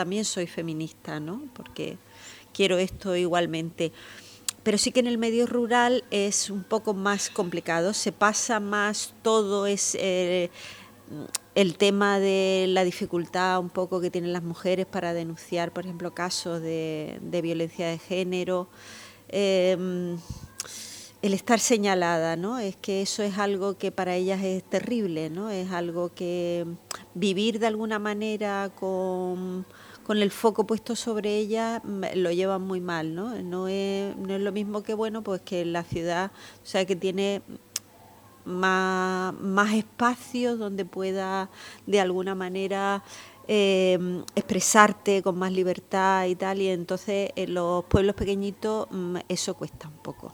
también soy feminista, ¿no? Porque quiero esto igualmente. Pero sí que en el medio rural es un poco más complicado, se pasa más todo, es eh, el tema de la dificultad un poco que tienen las mujeres para denunciar, por ejemplo, casos de, violencia de género. Em, el estar señalada, ¿no? Es que eso es algo que para ellas es terrible, ¿no? Es algo que vivir de alguna manera con, el foco puesto sobre ellas mm, lo llevan muy mal, ¿no? No es, no es lo mismo que, bueno, pues que la ciudad, o sea, que tiene más, más espacios donde pueda de alguna manera em, expresarte con más libertad y tal, y entonces en los pueblos pequeñitos mm, eso cuesta un poco.